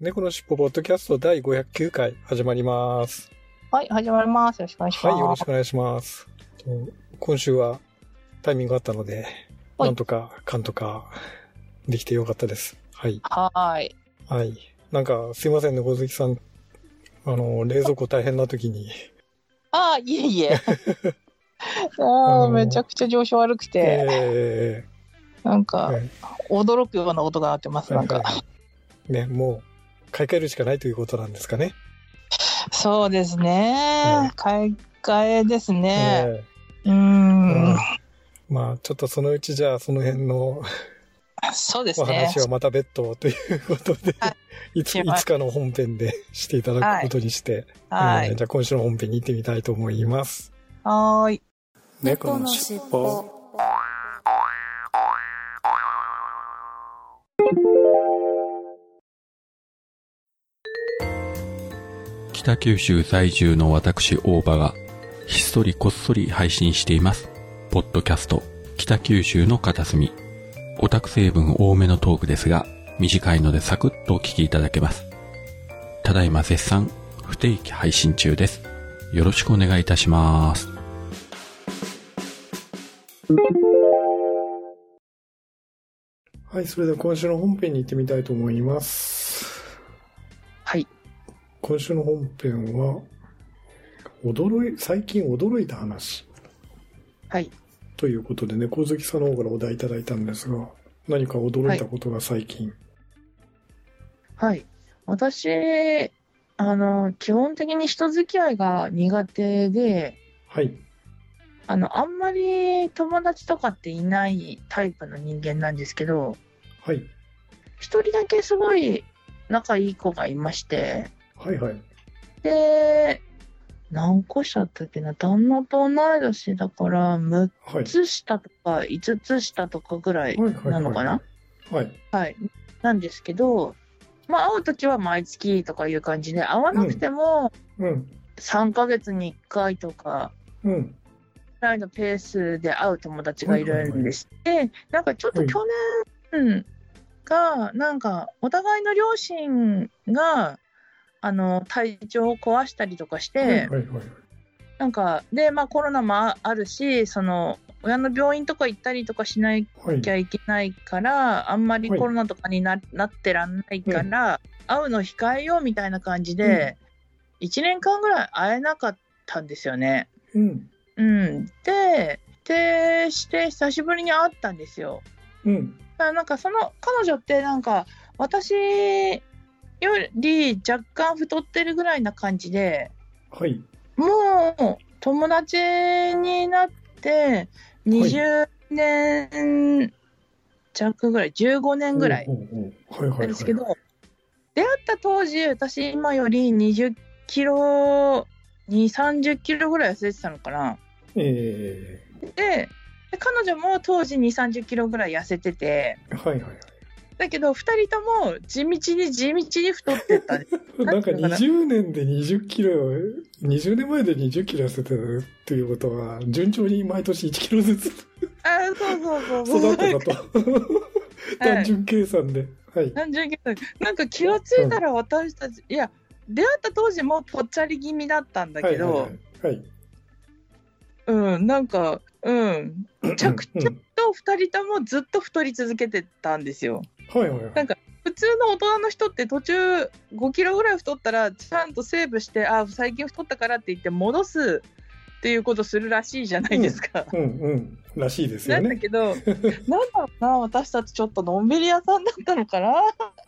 猫のしっぽポッドキャスト第509回始まります。はい、始まります。よろしくお願いします。はい、よろしくお願いします。と今週はタイミングがあったので、はいなんとかかんとかできてよかったです。はい。はーい。はい。なんか、すいませんね、小関さん。あの、冷蔵庫大変な時に。ああ、いえいえ。あのあ、めちゃくちゃ上昇悪くて、えーなんか、はい驚くような音が鳴ってます、なんか。はいはいね、もう、買い替えるしかないということなんですかね。そうですね。買い替えですね。えうん。まあ、ちょっとそのうちじゃあ、その辺のそうですおね。話はまた別途ということで、、はいつ、いつかの本編でしていただくことにして、はい。えーじゃあ今週の本編に行ってみたいと思います。はーい。猫のしっぽ北九州在住の私大場がひっそりこっそり配信しています。ポッドキャスト北九州の片隅。オタク成分多めのトークですが、短いのでサクッとお聞きいただけます。ただいま絶賛不定期配信中です。よろしくお願いいたします。はい、それでは今週の本編に行ってみたいと思います。はい。今週の本編は、驚い、最近驚いた話はい。ということでね、小月さんの方からお題いただいたんですが、何か驚いたことが最近？はい。私、あの、基本的に人付き合いが苦手で、はい。あの、あんまり友達とかっていないタイプの人間なんですけど、はい。一人だけすごい仲いい子がいまして、はいはい。で、何個下だったっけな、旦那と同い年だから、6はい。つ下とか5つ下とかぐらいなのかな？はい。はい。なんですけど、まあ会うときは毎月とかいう感じで、会わなくてもうん。3ヶ月に1回とか、うん。ぐらいのペースで会う友達がいるんです。で、なんかちょっと去年が、なんかお互いの両親が、あの、体調を壊したりとかして、はいはいはい。なんか、で、まあコロナもああるし、その、親の病院とか行ったりとかしなはい。きゃいけないから、あんまりはいコロナとかにな,、なってらんないから、会うの控えようみたいな感じで、1年間ぐらい会えなかったんですよね。うん。うん。で、で、して久しぶりに会ったんですよ。うん。だからなんかその彼女ってなんか私より若干太ってるぐらいな感じで、はい。もう友達になって20年弱ぐらい、15年ぐらいですけど、出会った当時、私今より20キロ、2、30キロぐらい痩せてたのかな。えで、で彼女も当時2、30キロぐらい痩せてて、えはいはいはい。だけど2人とも地道に地道に太ってった。なんかなんていうのかな20年で20キロ、20年前で20キロ痩せてるっていうことは、順調に毎年1キロずつあそうそうそう。育ってたと。単純計算で。はい。何十歳なんか気がついたら私たち、いや、出会った当時もぽっちゃり気味だったんだけど、はいはいはい。はい。うん、なんか、うん、着々うんと2人ともずっと太り続けてたんですよ。はいはいはい。なんか普通の大人の人って途中5キロぐらい太ったらちゃんとセーブしてあ最近太ったからって言って戻すっていうことするらしいじゃないですか。うんうん。らしいですよね。なんだけど なんだろうな私たちちょっとのんびり屋さんだったのかな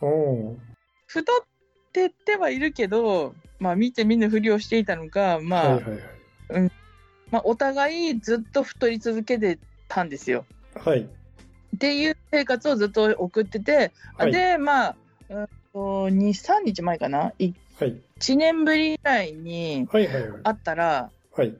うん。太ってってはいるけど、まあ、見て見ぬふりをしていたのか、まあはいはいはい。まあ、お互いずっと太り続けてたんですよ。はい。っていう生活をずっと送ってて、はいでまあ、うんと2、3日前かな、1はい。年ぶりぐらいに。会ったら、はい。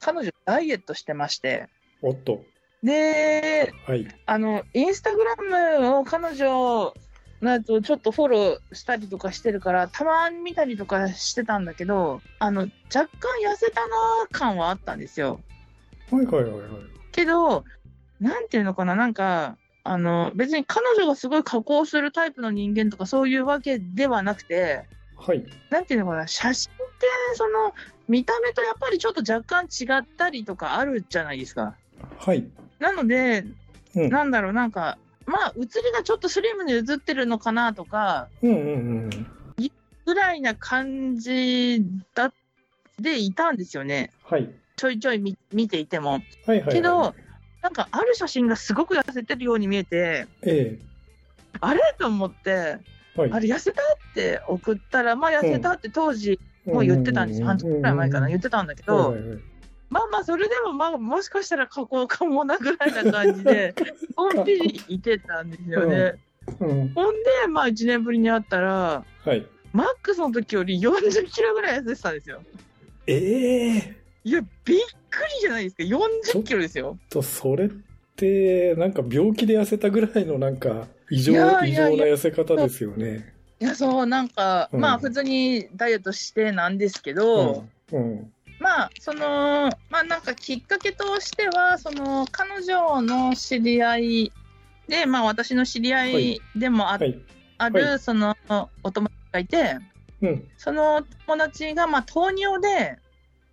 彼女ダイエットしてまして、おっと。で、はい。あの、インスタグラムを彼女ちょっとフォローしたりとかしてるから、たまに見たりとかしてたんだけど、あの、若干痩せたな感はあったんですよ。はいはいはいはい。けど、なんていうのかな、なんか、あの、別に彼女がすごい加工するタイプの人間とかそういうわけではなくて、はい。なんていうのかな、写真って、その、見た目とやっぱりちょっと若干違ったりとかあるじゃないですか。はい。なので、うんなんだろう、なんか、まあ、写りがちょっとスリムに写ってるのかなとか、うんうんうん。ぐらいな感じだでいたんですよね。はい。ちょいちょい見見ていても。はいはいはい。けど、なんかある写真がすごく痩せてるように見えて、えあれ？と思って、えはい。あれ痩せた？って送ったら、まあ痩せたって当時もう言ってたんですよ。半年くらい前かな言ってたんだけど、はいはいはいまあまあそれでもまあもしかしたら加工かもなぐらいな感じで、のんびりいてたんですよね。うん。ほんで、まあ1年ぶりに会ったら、はい。マックスの時より40キロぐらい痩せてたんですよ。ええいや、びっくりじゃないですか。40キロですよ。と、それって、なんか病気で痩せたぐらいのなんか、異常、いやい異やいや常な痩せ方ですよね。いや、そう、なんか、うんまあ普通にダイエットしてなんですけど、うん。うん。まあ、その、まあなんかきっかけとしては、その、彼女の知り合いで、まあ私の知り合いでもあ,、はい。ある、はいその、お友達がいて、うん。その友達が、まあ糖尿で、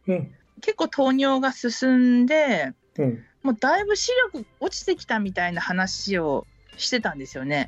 うん。結構糖尿が進んで、うん。もうだいぶ視力落ちてきたみたいな話をしてたんですよね。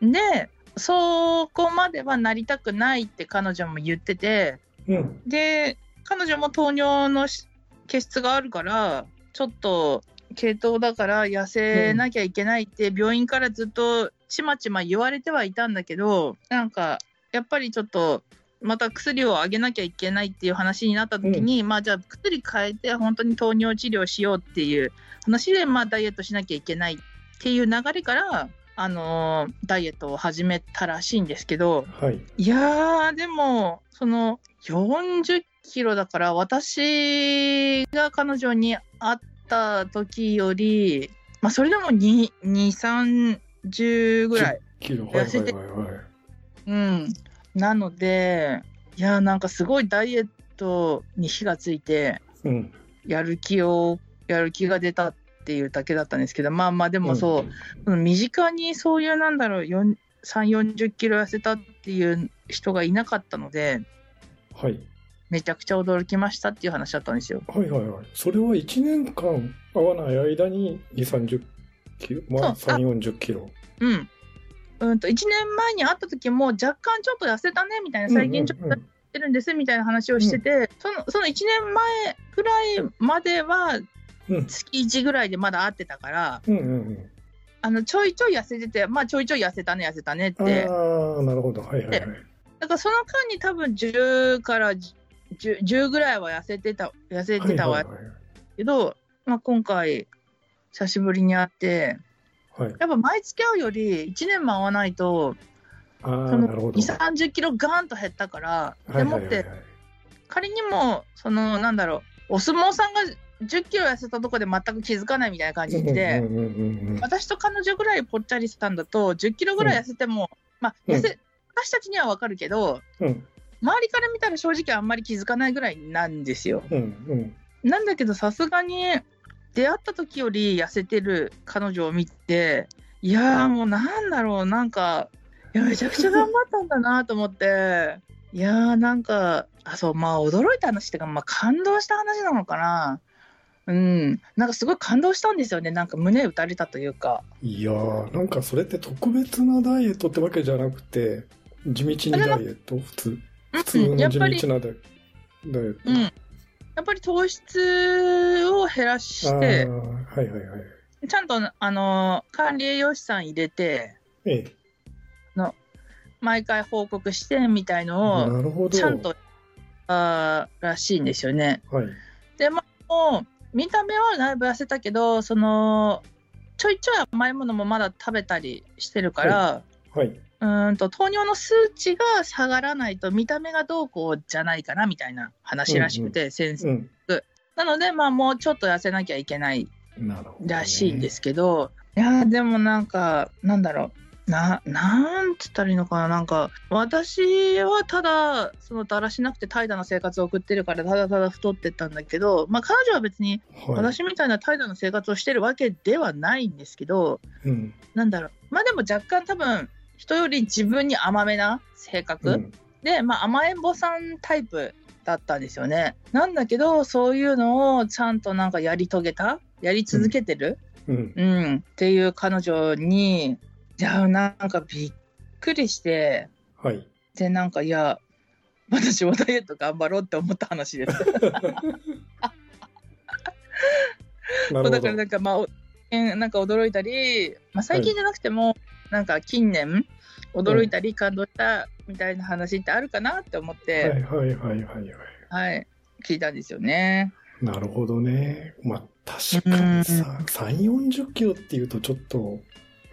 うん。で、そこまではなりたくないって彼女も言ってて、うん。で、彼女も糖尿のし血質があるから、ちょっと系統だから痩せなきゃいけないって病院からずっとちまちま言われてはいたんだけど、なんかやっぱりちょっとまた薬をあげなきゃいけないっていう話になった時に、まあじゃあ薬変えて本当に糖尿治療しようっていう話で、まあダイエットしなきゃいけないっていう流れから、あのーダイエットを始めたらしいんですけど、はい。いやー、でも、その40キロだから、私が彼女に会った時より、まあ、それでも2、2、30ぐらい。10キロ。はいはい痩せてはいはい。うん。なので、いやー、なんかすごいダイエットに火がついて、うん。やる気を、やる気が出たっていうだけだったんですけど、まあまあ、でもそう、うん身近にそういうなんだろう、4 3、40キロ痩せたっていう人がいなかったので、はい。めちゃくちゃ驚きましたっていう話だったんですよ。はいはいはい。それは1年間会わない間に2、30キロ、まあ3、40キロ。うん。うんと、1年前に会った時も若干ちょっと痩せたねみたいな、最近ちょっと痩せてるんですみたいな話をしてて、そのその1年前くらいまではうん月1ぐらいでまだ会ってたから、うんうんうん。あのちょいちょい痩せてて、まあちょいちょい痩せたね、痩せたねっあて。あ、なるほど。はいはいはい。だからその間に多分10から10 10ぐらいは痩せてた、痩せてたわはいはいけど、まあ今回久しぶりに会って、はい。はい、やっぱ毎月会うより1年も会わないと、そのなるほど。2、30キロガーンと減ったから、はいでもって、仮にも、その、なんだろう、お相撲さんが10キロ痩せたとこで全く気づかないみたいな感じで、うんうんうんうん私と彼女ぐらいぽっちゃりしたんだと、10キロぐらい痩せても、まあ、痩せ、私たちにはわかるけど、うん周りから見たら正直あんまり気づかないぐらいなんですよ。うんうんなんだけど、さすがに、出会った時より痩せてる彼女を見て、いやーもうなんだろう、なんか、いや、めちゃくちゃ頑張ったんだなと思って、いやーなんか、あ、そう、まあ驚いた話っていうか、まあ感動した話なのかな。うん、なんかすごい感動したんですよね。なんか胸打たれたというか。いやー、なんかそれって特別なダイエットってわけじゃなくて、地道にダイエット？普通、普通の地道なダイエット。うん。やっぱり糖質を減らして、はいはいはい。ちゃんと、あの、管理栄養士さん入れて、ええ。毎回報告してみたいのを。ちゃんと、あーらしいんですよね。はい。で、まあ、もう、見た目はだいぶ痩せたけど、その、ちょいちょい甘いものもまだ食べたりしてるから、はい。うーんと糖尿の数値が下がらないと見た目がどうこうじゃないかなみたいな話らしくて、先生。うん。なので、まあもうちょっと痩せなきゃいけない。らしいんですけど、いやーでもなんか、なんだろう。な、なんつったらいいのかななんか、私はただ、そのだらしなくて怠惰な生活を送ってるから、ただただ太ってったんだけど、まあ彼女は別にはい。私みたいな怠惰な生活をしてるわけではないんですけど、うん。なんだろう。まあでも若干多分、人より自分に甘めな性格、うん。で、まあ甘えん坊さんタイプだったんですよね。なんだけど、そういうのをちゃんとなんかやり遂げた？やり続けてる、うん。うん、っていう彼女に、じゃあなんかびっくりして、はい。で、なんかいや、私もダイエット頑張ろうって思った話です。だから。なんかまあ、なんか驚いたり、まあ、最近じゃなくても、なんか近年驚いたり感動したみたいな話ってあるかなって思っはいて、はいはいはいはい。はい、聞いたんですよね。なるほどね。まあ、確かにさ、3、40キロっていうとちょっと、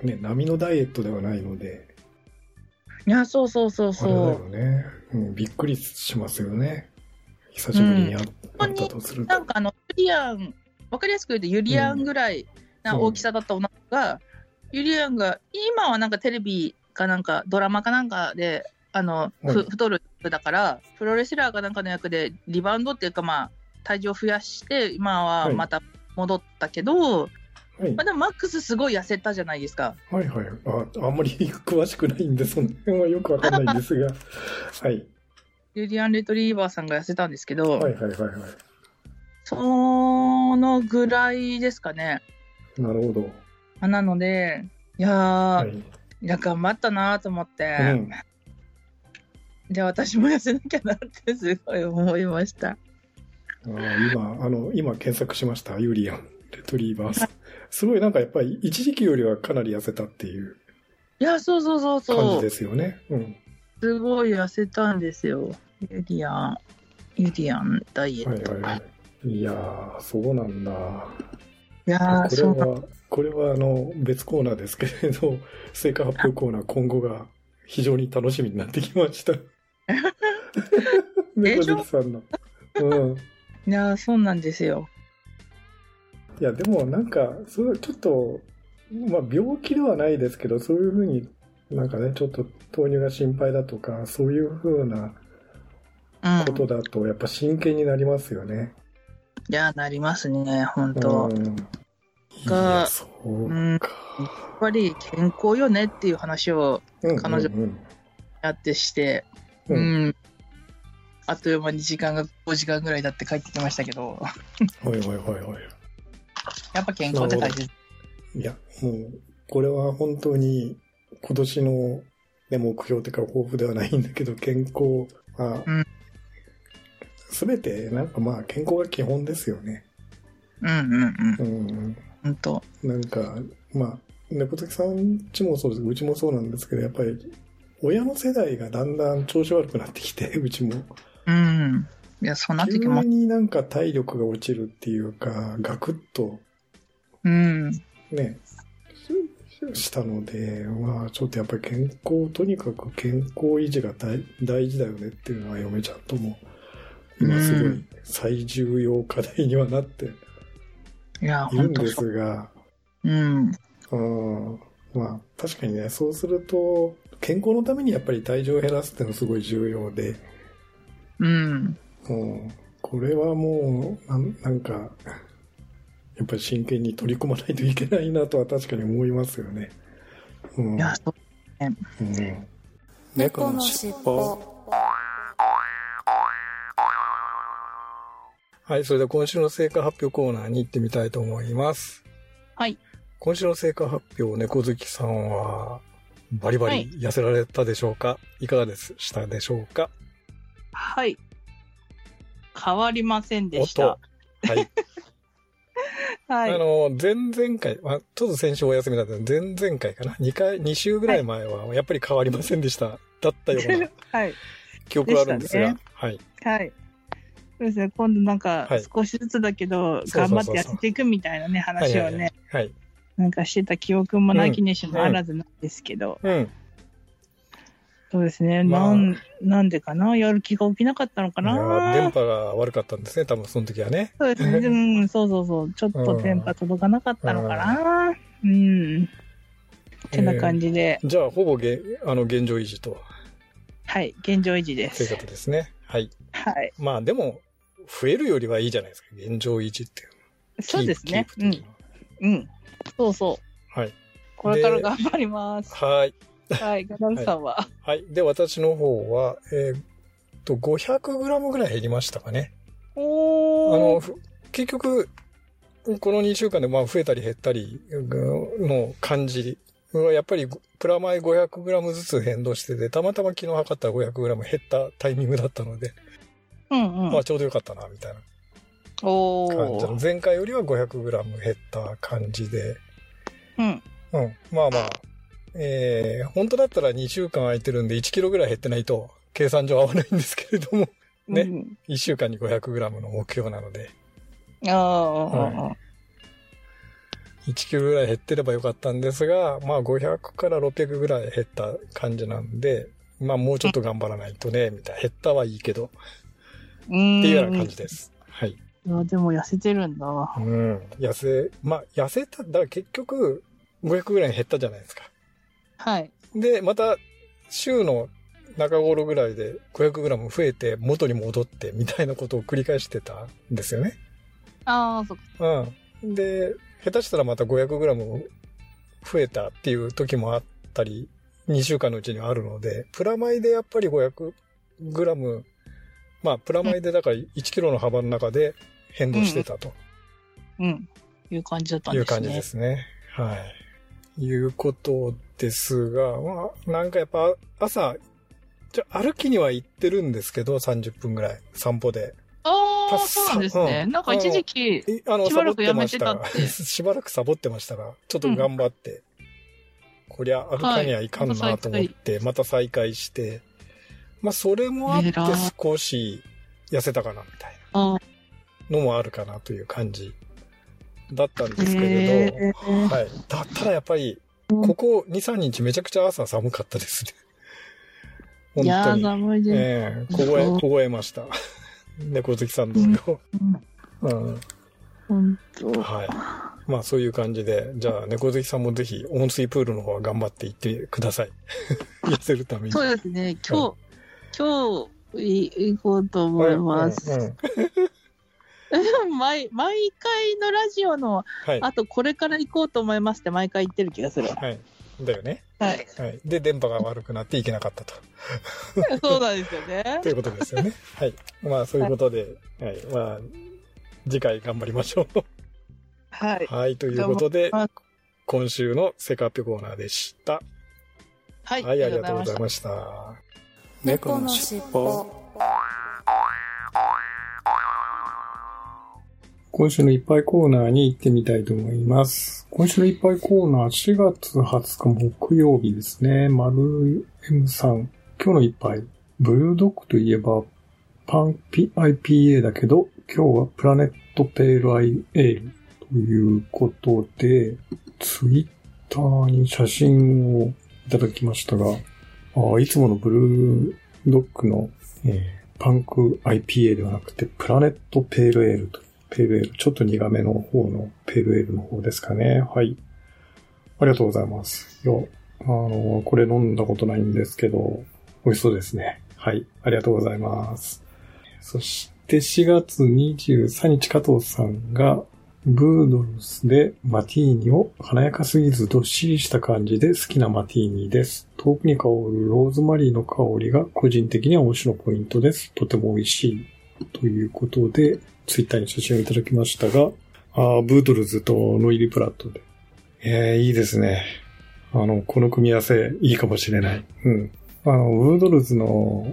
ね、波のダイエットではないので、いや、そうそうそうあれだそよね、うん。びっくりしますよね。久しぶりにあ,、うんあったとするう。と。なんかあの、ユリアン、わかりやすく言うとユリアンぐらいな大きさだった女の子が、ユリアンが、今はなんかテレビかなんかドラマかなんかで、あの、ふはい太るだから、プロレスラーかなんかの役でリバウンドっていうかまあ、体重を増やして、今はまた戻ったけど、はいまあ、でもマックスすごい痩せたじゃないですか。はいはい。ああんまり詳しくないんで、その辺はよくわかんないんですが。はい。ユリアン・レトリーバーさんが痩せたんですけど、はいはいはいはい。そのぐらいですかね。なるほど。まあなので、いやー、はい。いや、頑張ったなと思って、うん。じゃあ私も痩せなきゃなってすごい思いました。あー今、あの、今検索しました。ユリアン、レトリーバース。すごいなんかやっぱり一時期よりはかなり痩せたっていういや、そうそうそう感そう。じですよね。うん。すごい痩せたんですよ。ユリアン、ユリアンダイエット。はいはいはい。いやー、そうなんだ。いやー、これは、これはあの、別コーナーですけれど、成果発表コーナー今後が非常に楽しみになってきました。猫好きさんの。うん。いやー、そうなんですよ。いや、でもなんか、そうちょっと、まあ病気ではないですけど、そういうふうになんかね、ちょっと糖尿が心配だとか、そういうふうなうん。ことだと、やっぱ真剣になりますよね。いやー、なりますね、本当。うん。いがううんか。やっぱり健康よねっていう話をうん彼女うんやってして、ううんん。あっという間に時間が5時間ぐらい経って帰ってきましたけど、はいはいはいはい。やっぱ健康って大切。いや、もう、これは本当に今年の、ね、目標というか抱負ではないんだけど、健康はうん、すべてなんかまあ健康が基本ですよね。うんうんうん。うん。本当。なんか、まあ、猫好きさんちもそうですうちもそうなんですけど、やっぱり、親の世代がだんだん調子悪くなってきて、うちも。うん。いや、そうなって急きます。になんか体力が落ちるっていうか、ガクッとうん。ね、ししたので、まあちょっとやっぱり健康、とにかく健康維持が大大事だよねっていうのは嫁ちゃんとも、今すごい最重要課題にはなっているんで。すが、うん。うん、まあ確かにね、そうすると、健康のためにやっぱり体重を減らすっていうのはすごい重要で、うん。うん、これはもうなん、なんか、やっぱり真剣に取り組まないといけないなとは確かに思いますよね。うんいや、そう。うん猫のしっぽはい、それでは今週の成果発表コーナーに行ってみたいと思います。はい。今週の成果発表、猫好きさんは、バリバはいリ痩せられたでしょうか、い、かがでしたでしょうか？はい。変わりませんでしたと。。はい。はい。あの、前々回、まあ、ちょっと先週お休みだったので、前々回かな？2回、2週ぐらい前は、やっぱり変わりませんでした。だったような はい。記憶があるんですが、ねはい。はい。そうですね。今度なんかはい、少しずつだけど、頑張って痩せていくみたいなね、話をね、はい。なんかしてた記憶もなきにしもあらずなんですけど、うん。そうですね。まあなん、なんでかな？やる気が起きなかったのかな？電波が悪かったんですね、多分その時はね。そうですね。うん、そうそうそう。ちょっと電波届かなかったのかな？うん。ってな感じで、じゃあ、ほぼげあの現状維持と、はい、現状維持ですというこ。とですね。はい。はい。まあでも、増えるよりはいいじゃないですか、現状維持っていうのは。そうですね。うのはうん。そうそう。はい。これから頑張ります。はい。はい、ガダルさんは？はい。で、私の方は、えーっと、500g ぐらい減りましたかね。あの、おー。ふ結局、この2週間でまあ増えたり減ったりの感じは、やっぱりプラマイ 500g ずつ変動してて、たまたま昨日測ったら 500g 減ったタイミングだったので、うんうん。まあちょうどよかったな、みたいなお感じ。前回よりは 500g 減った感じで、うん。うん。まあまあ、えー、本当だったら2週間空いてるんで1キロぐらい減ってないと、計算上合わないんですけれども、ねうん1週間に 500g の目標なので、ああ、は1キロぐらい減ってればよかったんですが、まあ500から600ぐらい減った感じなんで、まあもうちょっと頑張らないとね、みたいな。減ったはいいけど、うん。っっていうような感じです。はい。いや、でも痩せてるんだ。うん。痩せ、まあ痩せた、だから結局500ぐらい減ったじゃないですか。はい。で、また週の中頃ぐらいで 500g 増えて元に戻ってみたいなことを繰り返してたんですよね。ああ、そっか。うん。で、下手したらまた 500g 増えたっていう時もあったり、2週間のうちにはあるので、プラマイでやっぱり 500g、まあ、プラマイでだから1キロの幅の中で変動してたとうん。いう感じだったんですね。いう感じですね。はい。いうことですが、まあ、なんかやっぱ朝、じゃ歩きには行ってるんですけど、30分ぐらい、散歩で。ああ、そうなんですね。うんなんか一時期、えあの、しばらくやめてたって しばらくサボってましたが、ちょっと頑張って、こりゃ歩かにはいかんなと思って、また再開して、まあ、それもあって少し痩せたかな、みたいあなのもあるかなという感じだったんですけれへど、はい。だったらやっぱり、ここ2、3日めちゃくちゃ朝寒かったですね。いやー、本当に。寒いです。ええ凍え、凍えました。猫好きさん同様。うん本当。はい。まあそういう感じで、じゃあ猫好きさんもぜひ温水プールの方は頑張って行ってください。痩せるために。そうですね。今日、今日、行こうと思います。うんうん 毎、毎回のラジオの、はい。あとこれから行こうと思いますって毎回言ってる気がする。はい。だよね。はい。はい。で、電波が悪くなっていけなかったと。そうなんですよね と。いうことですよね。はい。まあそういうことで、はい。まあ、次回頑張りましょう。はい。はい。ということで今週のセカピョコーナーでした。はい。はい、ありがとうございす。ました。猫のしっぽ今週のいっぱいコーナーに行ってみたいと思います。今週のいっぱいコーナー4月20日木曜日ですね。丸 M さん。今日のいっぱい。ブルードッグといえばパンピ IPA だけど、今日はプラネットペールアイエールということで、ツイッターに写真をいただきましたが、あいつものブルードッグの、えーパンク IPA ではなくて、プラネットペールエールとペールエール、ちょっと苦めの方のペールエールの方ですかね。はい。ありがとうございます。いや、あの、これ飲んだことないんですけど、美味しそうですね。はい。ありがとうございます。そして4月23日加藤さんが、ブードルスでマティーニを華やかすぎずどっしりした感じで好きなマティーニです。遠くに香るローズマリーの香りが個人的には推しのポイントです。とても美味しい。ということで、ツイッターに写真をいただきましたが、あーブードルズとノイリプラットで。えー、いいですね。あの、この組み合わせいいかもしれない。うん。あの、ブードルズの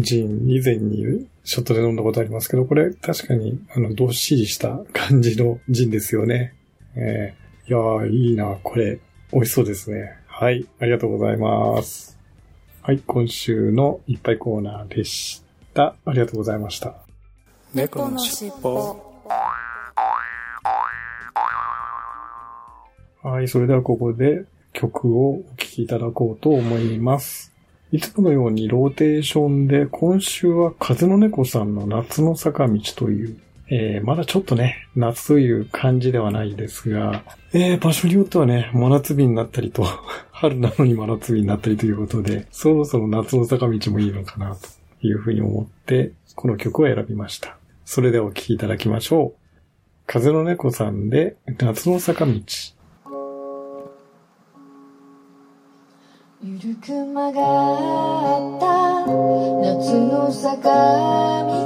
ジン以前にショットで飲んだことありますけど、これ確かにあの、どっしりした感じのジンですよね。えー、いやー、いいな、これ。美味しそうですね。はい、ありがとうございます。はい、今週のいっぱいコーナーでした。ありがとうございました。猫のしっぽはい、それではここで曲をお聴きいただこうと思います。いつものようにローテーションで、今週は風の猫さんの夏の坂道という、えー、まだちょっとね、夏という感じではないですが、えー、場所によってはね、真夏日になったりと、春なのに真夏日になったりということで、そろそろ夏の坂道もいいのかなというふうに思って、この曲を選びました。それではお聴きいただきましょう。風の猫さんで夏の坂道。ゆるく曲がった夏の坂道。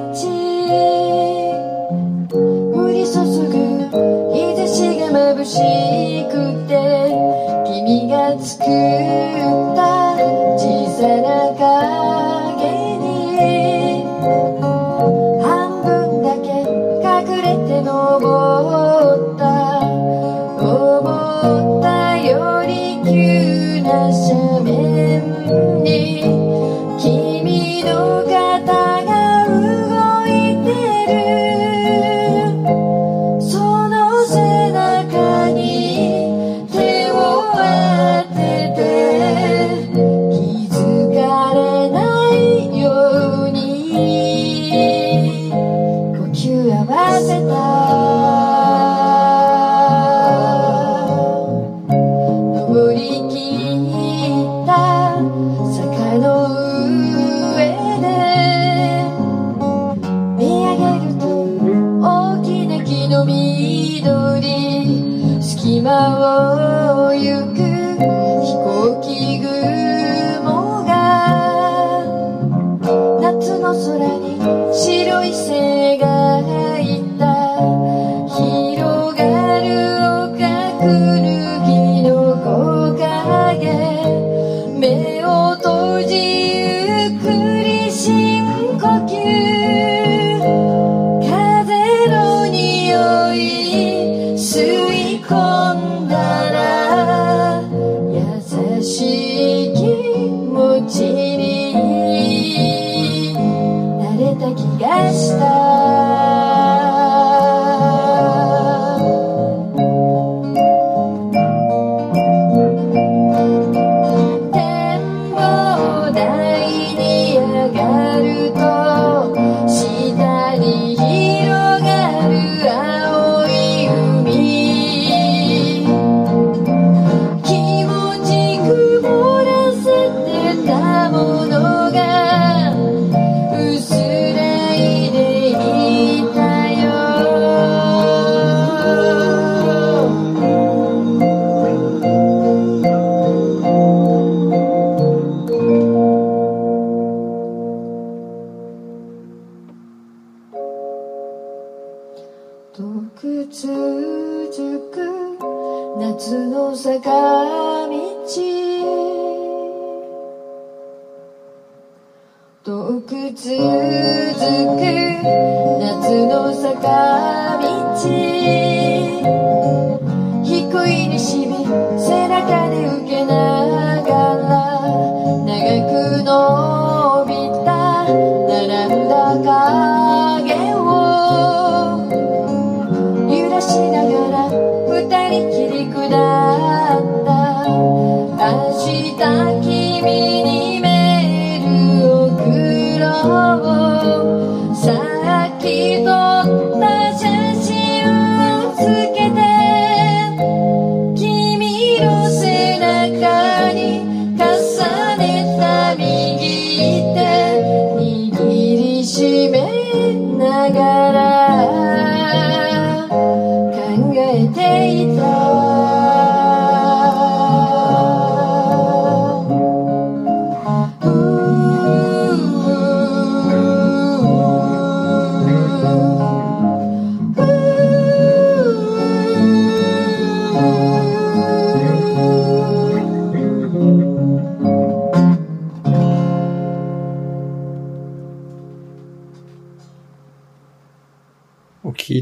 降り注ぐ日差しが眩しくて君が作る急な斜面遠く続く夏の坂道。遠く続く夏の坂道。低い西日背中で受けなが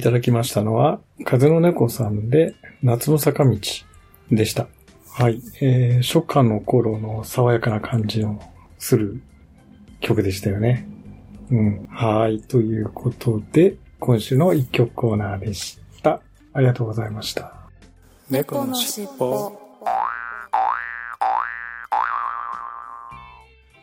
ただきましたのは、風の猫さんで夏の坂道でした。はい。えー、初夏の頃の爽やかな感じのする曲でしたよね。うん。はい。ということで、今週の一曲コーナーでした。ありがとうございました。猫のしっぽこ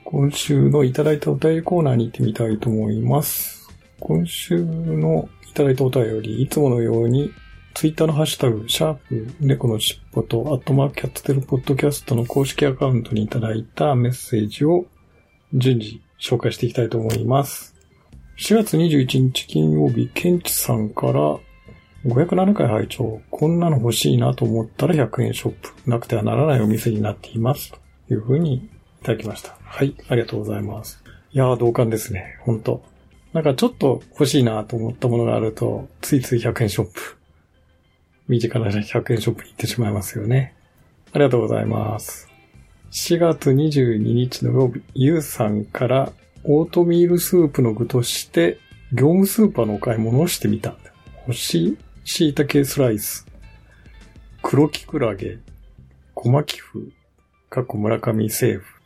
今週のいただいたお便りコーナーに行ってみたいと思います。今週のいただいたお便り、いつものように、ツイッターのハッシュタグ、シャープ、猫のしっぽと、アットマークキャッツテルポッドキャストの公式アカウントにいただいたメッセージを順次紹介していきたいと思います。4月21日金曜日、ケンチさんから、507回拝聴こんなの欲しいなと思ったら100円ショップ。なくてはならないお店になっています。というふうにいただきました。はい、ありがとうございます。いやー、同感ですね。本当なんかちょっと欲しいなと思ったものがあると、ついつい100円ショップ。身近な100円ショップに行ってしまいますよね。ありがとうございます。4月22日の曜日、ゆうさんから、オートミールスープの具として、業務スーパーのお買い物をしてみた。干し椎茸スライス、黒きくらげ、小巻風、過去村上政府、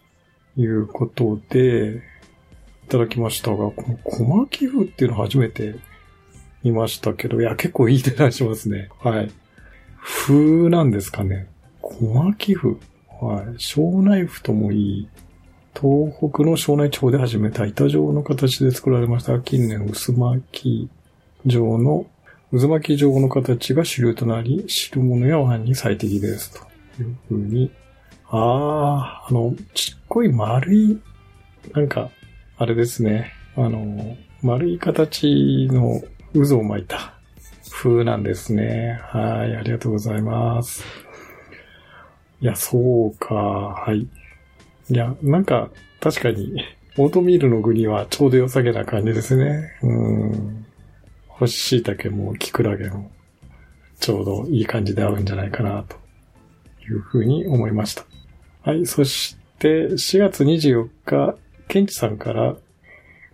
いうことで、ただきましたが、この小巻風っていうの初めて見ましたけど、いや、結構いい値段しますね。はい。風なんですかね。小巻風。はい。庄内府ともいい。東北の庄内地方で始めた板状の形で作られました近年薄巻き状の渦巻き状の形が主流となり、汁物やワインに最適です。というふうに。ああ、あの、ちっこい丸い、なんか、あれですね。あの、丸い形の渦を巻いた風なんですね。はい、ありがとうございます。いや、そうか、はい。いや、なんか、確かに、オートミールの具にはちょうど良さげな感じですね。うん。干し椎茸もキクラゲもちょうどいい感じで合うんじゃないかなというふうに思いました。はい、そして4月24日、ケンチさんから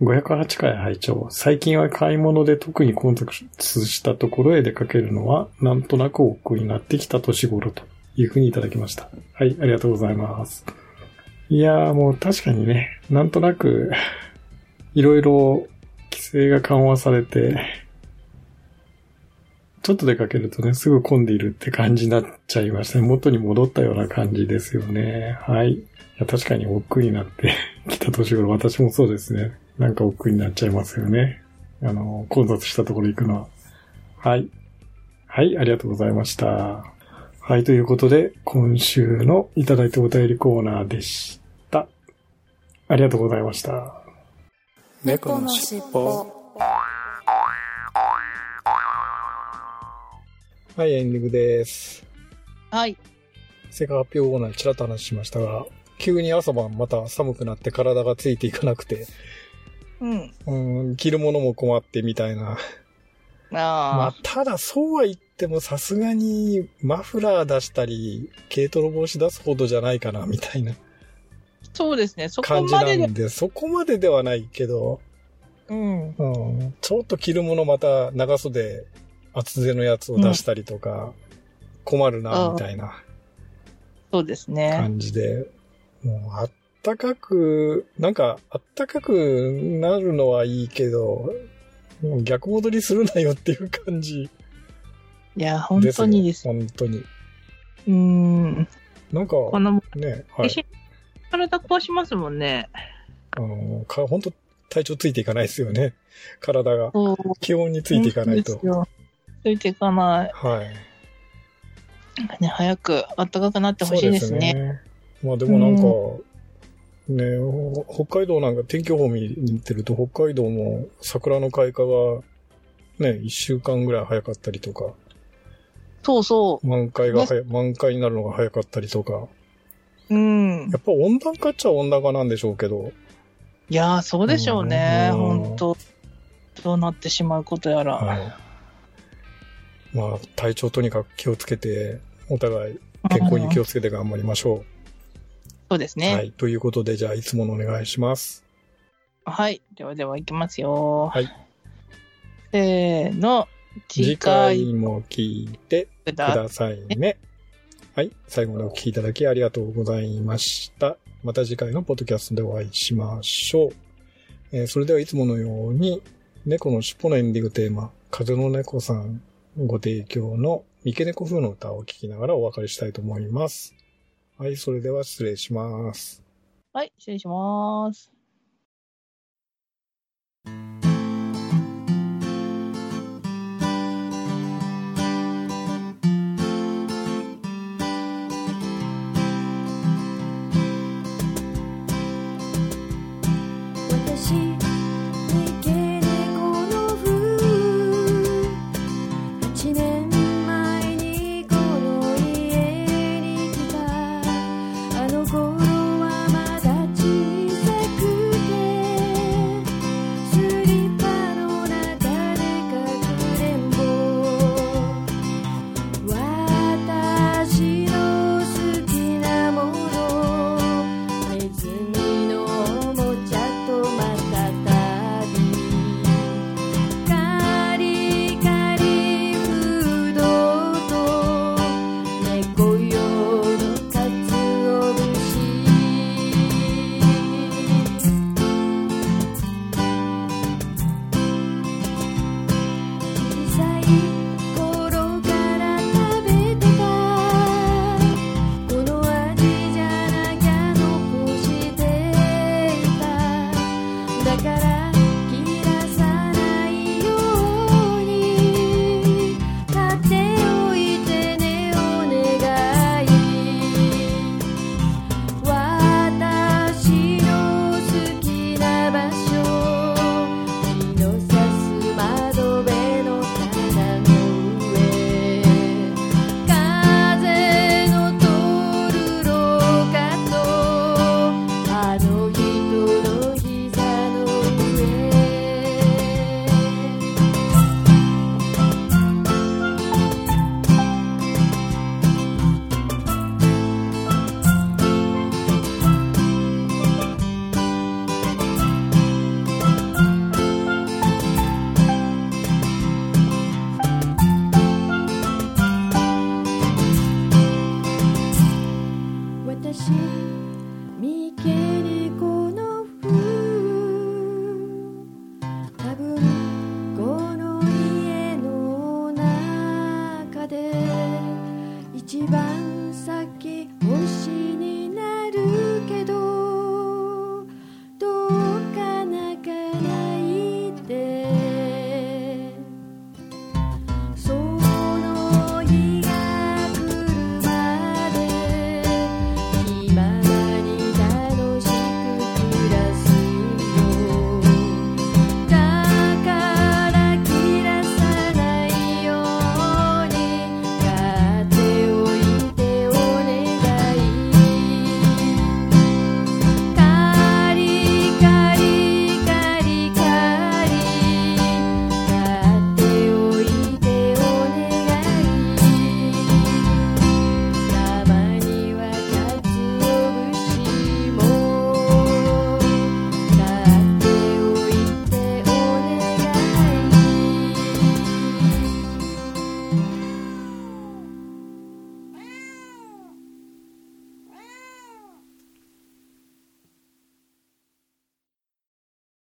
508回拝聴最近は買い物で特に混雑したところへ出かけるのはなんとなく億劫になってきた年頃というふうにいただきました。はい、ありがとうございます。いやーもう確かにね、なんとなくいろいろ規制が緩和されて、ちょっと出かけるとね、すぐ混んでいるって感じになっちゃいましたね。元に戻ったような感じですよね。はい。いや確かに億劫になってきた年頃、私もそうですね。なんか億劫になっちゃいますよね。あの、混雑したところ行くのは。はい。はい、ありがとうございました。はい、ということで、今週のいただいたお便りコーナーでした。ありがとうございました。猫のしっぽはい、エンディングです。はい。成果発表後なんでちらっと話しましたが、急に朝晩また寒くなって体がついていかなくて、うん。うん、着るものも困ってみたいな。まああ、ただそうは言ってもさすがにマフラー出したり、軽トロ帽子出すほどじゃないかな、みたいなそうですね。そこ感じまでで。なんで、そこまでではないけど、うん。うん、ちょっと着るものまた長袖、厚手のやつを出したりとか、困るな、みたいな。そうですね。感じで、もうあったかく、なんかあったかくなるのはいいけど、もう逆戻りするなよっていう感じいや、本。当にです。本当に。うーん。なんか、この、ね、はい。体壊しますもんね。あの、か、本当体調ついていかないですよね。体が。気温についていかないとついていかない。はい。ね、早く暖かくなってほしいですね。すね。まあでもなんか、ね、ほ北海道なんか天気予報見てると北海道も桜の開花がね、一週間ぐらい早かったりとか、そうそ満開が早い、満開になるのが早かったりとか、う。うんや。っぱ温暖化っちゃ温暖化なんでしょうけど、いやー、そうでしょうね。うん本当どうなってしまうことやら。はい。まあ体調とにかく気をつけて、お互い健康に気をつけて頑張りましょう。そうですね。はい。はい。ということで、じゃあいつものお願いします。ではでは、いきますよ。はい。せーの。次回も聞いてくくださいね。はい。最後までお聞きいただきありがとうございました。また次回のポッドキャストでお会いしましょう。えーそれではいつものように、猫の尻尾のエンディングテーマ、風の猫さんご提供の三毛猫風の歌を聴きながらお別れしたいと思います。はい。それでは失礼します。はい、失礼します。